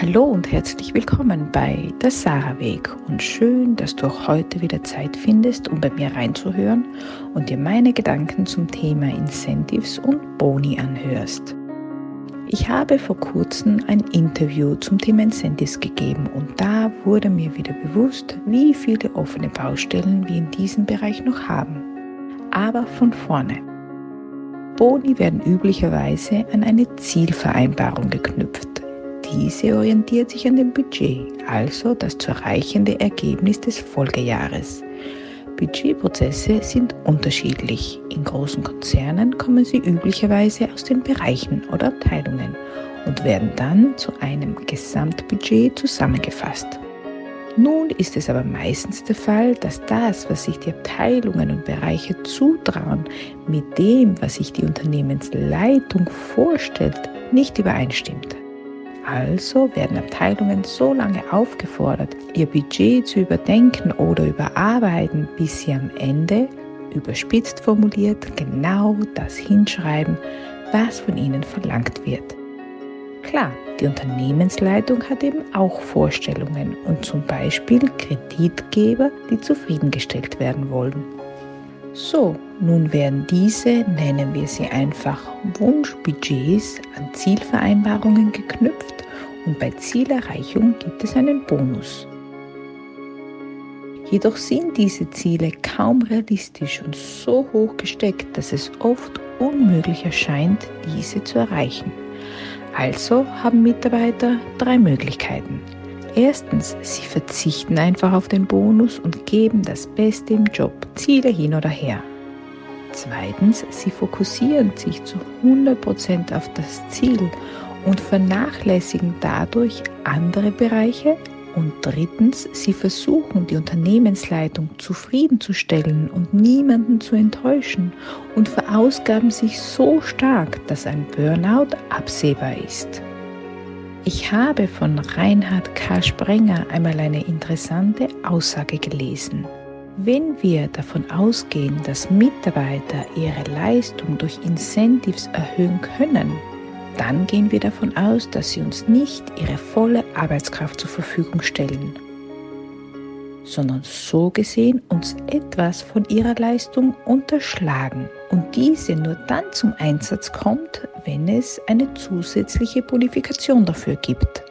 Hallo und herzlich willkommen bei der Sarah Weg und schön, dass du auch heute wieder Zeit findest, um bei mir reinzuhören und dir meine Gedanken zum Thema Incentives und Boni anhörst. Ich habe vor kurzem ein Interview zum Thema Incentives gegeben und da wurde mir wieder bewusst, wie viele offene Baustellen wir in diesem Bereich noch haben. Aber von vorne. Boni werden üblicherweise an eine Zielvereinbarung geknüpft diese orientiert sich an dem Budget, also das zu erreichende Ergebnis des Folgejahres. Budgetprozesse sind unterschiedlich. In großen Konzernen kommen sie üblicherweise aus den Bereichen oder Abteilungen und werden dann zu einem Gesamtbudget zusammengefasst. Nun ist es aber meistens der Fall, dass das, was sich die Abteilungen und Bereiche zutrauen, mit dem, was sich die Unternehmensleitung vorstellt, nicht übereinstimmt. Also werden Abteilungen so lange aufgefordert, ihr Budget zu überdenken oder überarbeiten, bis sie am Ende, überspitzt formuliert, genau das hinschreiben, was von ihnen verlangt wird. Klar, die Unternehmensleitung hat eben auch Vorstellungen und zum Beispiel Kreditgeber, die zufriedengestellt werden wollen. So, nun werden diese, nennen wir sie einfach Wunschbudgets, an Zielvereinbarungen geknüpft und bei Zielerreichung gibt es einen Bonus. Jedoch sind diese Ziele kaum realistisch und so hoch gesteckt, dass es oft unmöglich erscheint, diese zu erreichen. Also haben Mitarbeiter drei Möglichkeiten. Erstens, sie verzichten einfach auf den Bonus und geben das Beste im Job, Ziele hin oder her. Zweitens, sie fokussieren sich zu 100% auf das Ziel und vernachlässigen dadurch andere Bereiche. Und drittens, sie versuchen die Unternehmensleitung zufriedenzustellen und niemanden zu enttäuschen und verausgaben sich so stark, dass ein Burnout absehbar ist. Ich habe von Reinhard K. Sprenger einmal eine interessante Aussage gelesen. Wenn wir davon ausgehen, dass Mitarbeiter ihre Leistung durch Incentives erhöhen können, dann gehen wir davon aus, dass sie uns nicht ihre volle Arbeitskraft zur Verfügung stellen, sondern so gesehen uns etwas von ihrer Leistung unterschlagen und diese nur dann zum Einsatz kommt, wenn es eine zusätzliche Bonifikation dafür gibt.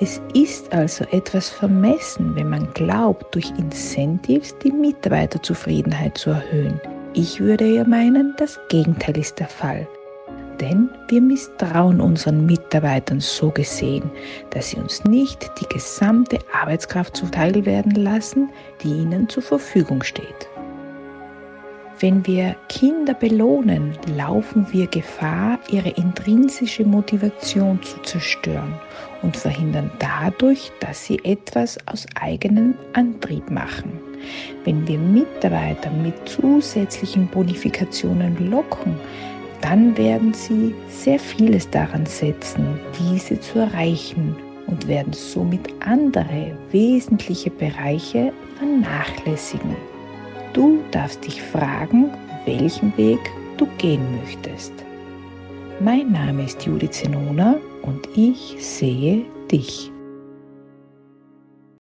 Es ist also etwas vermessen, wenn man glaubt, durch Incentives die Mitarbeiterzufriedenheit zu erhöhen. Ich würde ja meinen, das Gegenteil ist der Fall. Denn wir misstrauen unseren Mitarbeitern so gesehen, dass sie uns nicht die gesamte Arbeitskraft zuteil werden lassen, die ihnen zur Verfügung steht. Wenn wir Kinder belohnen, laufen wir Gefahr, ihre intrinsische Motivation zu zerstören und verhindern dadurch, dass sie etwas aus eigenem Antrieb machen. Wenn wir Mitarbeiter mit zusätzlichen Bonifikationen locken, dann werden sie sehr vieles daran setzen, diese zu erreichen und werden somit andere wesentliche Bereiche vernachlässigen. Du darfst dich fragen, welchen Weg du gehen möchtest. Mein Name ist Judith Zenona und ich sehe dich.